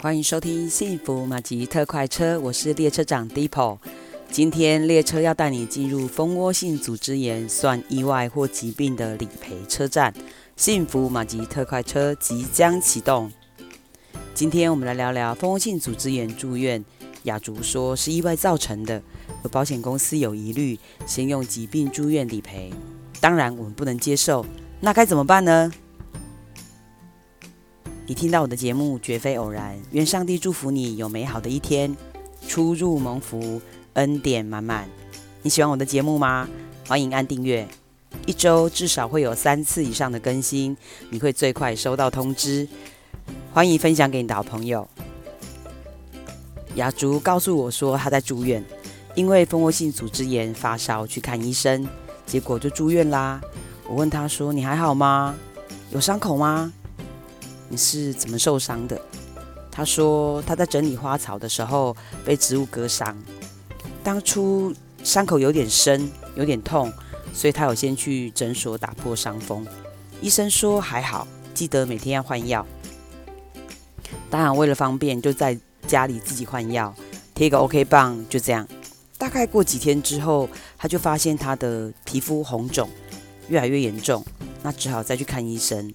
欢迎收听幸福马吉特快车，我是列车长 Deepo。今天列车要带你进入蜂窝性组织炎算意外或疾病的理赔车站。幸福马吉特快车即将启动。今天我们来聊聊蜂窝性组织炎住院。雅竹说是意外造成的，而保险公司有疑虑，先用疾病住院理赔。当然我们不能接受，那该怎么办呢？你听到我的节目绝非偶然，愿上帝祝福你有美好的一天，出入蒙福，恩典满满。你喜欢我的节目吗？欢迎按订阅，一周至少会有三次以上的更新，你会最快收到通知。欢迎分享给你的好朋友。雅竹告诉我说，他在住院，因为蜂窝性组织炎发烧去看医生，结果就住院啦。我问他说：“你还好吗？有伤口吗？”你是怎么受伤的？他说他在整理花草的时候被植物割伤，当初伤口有点深，有点痛，所以他有先去诊所打破伤风。医生说还好，记得每天要换药。当然为了方便，就在家里自己换药，贴个 OK 棒，就这样。大概过几天之后，他就发现他的皮肤红肿，越来越严重，那只好再去看医生。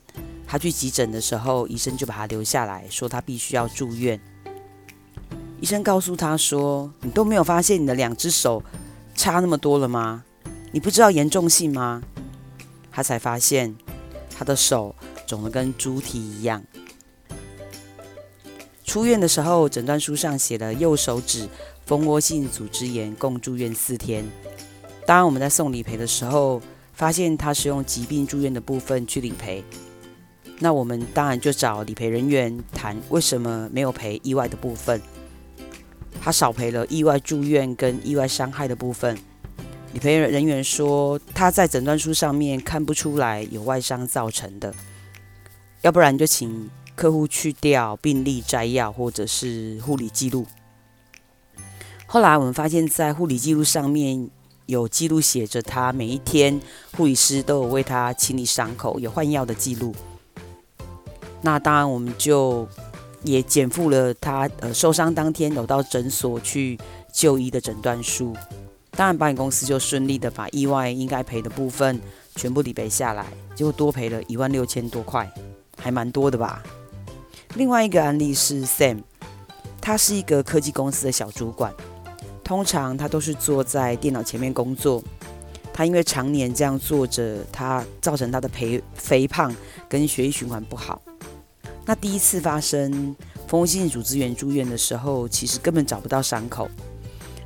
他去急诊的时候，医生就把他留下来说他必须要住院。医生告诉他说：“你都没有发现你的两只手差那么多了吗？你不知道严重性吗？”他才发现他的手肿得跟猪蹄一样。出院的时候，诊断书上写了右手指蜂窝性组织炎，共住院四天。当，我们在送理赔的时候，发现他是用疾病住院的部分去理赔。那我们当然就找理赔人员谈，为什么没有赔意外的部分？他少赔了意外住院跟意外伤害的部分。理赔人员说，他在诊断书上面看不出来有外伤造成的，要不然就请客户去掉病历摘要或者是护理记录。后来我们发现，在护理记录上面有记录写着，他每一天护理师都有为他清理伤口，有换药的记录。那当然，我们就也减负了他呃受伤当天有到诊所去就医的诊断书。当然，保险公司就顺利的把意外应该赔的部分全部理赔下来，结果多赔了一万六千多块，还蛮多的吧。另外一个案例是 Sam，他是一个科技公司的小主管，通常他都是坐在电脑前面工作。他因为常年这样坐着，他造成他的肥肥胖跟血液循环不好。那第一次发生蜂窝性组织炎住院的时候，其实根本找不到伤口。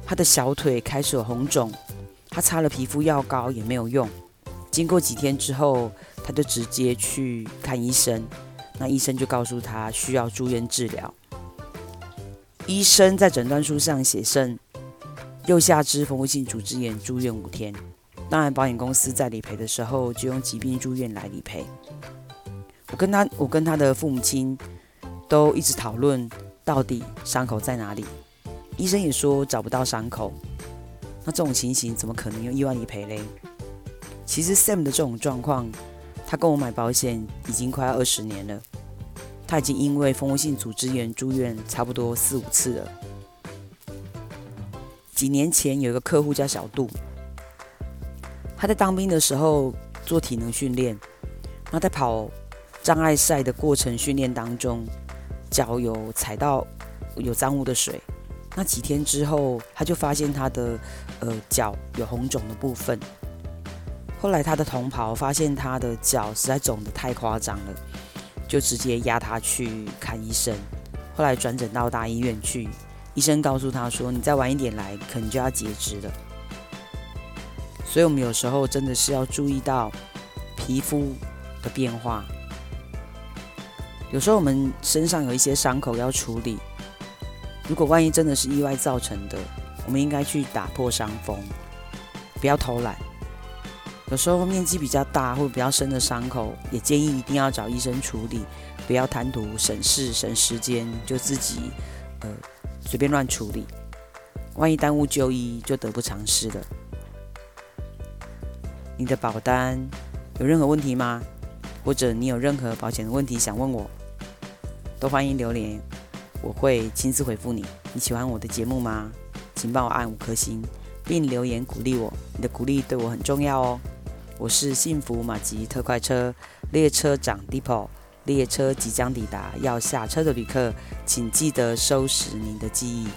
他的小腿开始有红肿，他擦了皮肤药膏也没有用。经过几天之后，他就直接去看医生。那医生就告诉他需要住院治疗。医生在诊断书上写上右下肢蜂窝性组织炎住院五天。当然，保险公司在理赔的时候就用疾病住院来理赔。我跟他，我跟他的父母亲都一直讨论，到底伤口在哪里？医生也说找不到伤口。那这种情形怎么可能用意外理赔嘞？其实 Sam 的这种状况，他跟我买保险已经快要二十年了。他已经因为蜂窝性组织炎住院差不多四五次了。几年前有一个客户叫小杜，他在当兵的时候做体能训练，那在跑。障碍赛的过程训练当中，脚有踩到有脏污的水。那几天之后，他就发现他的呃脚有红肿的部分。后来他的同袍发现他的脚实在肿得太夸张了，就直接压他去看医生。后来转诊到大医院去，医生告诉他说：“你再晚一点来，可能就要截肢了。”所以，我们有时候真的是要注意到皮肤的变化。有时候我们身上有一些伤口要处理，如果万一真的是意外造成的，我们应该去打破伤风，不要偷懒。有时候面积比较大或比较深的伤口，也建议一定要找医生处理，不要贪图省事省时间就自己呃随便乱处理，万一耽误就医就得不偿失了。你的保单有任何问题吗？或者你有任何保险的问题想问我，都欢迎留言我会亲自回复你。你喜欢我的节目吗？请帮我按五颗星，并留言鼓励我。你的鼓励对我很重要哦。我是幸福马吉特快车列车长 d e p o 列车即将抵达，要下车的旅客，请记得收拾您的记忆。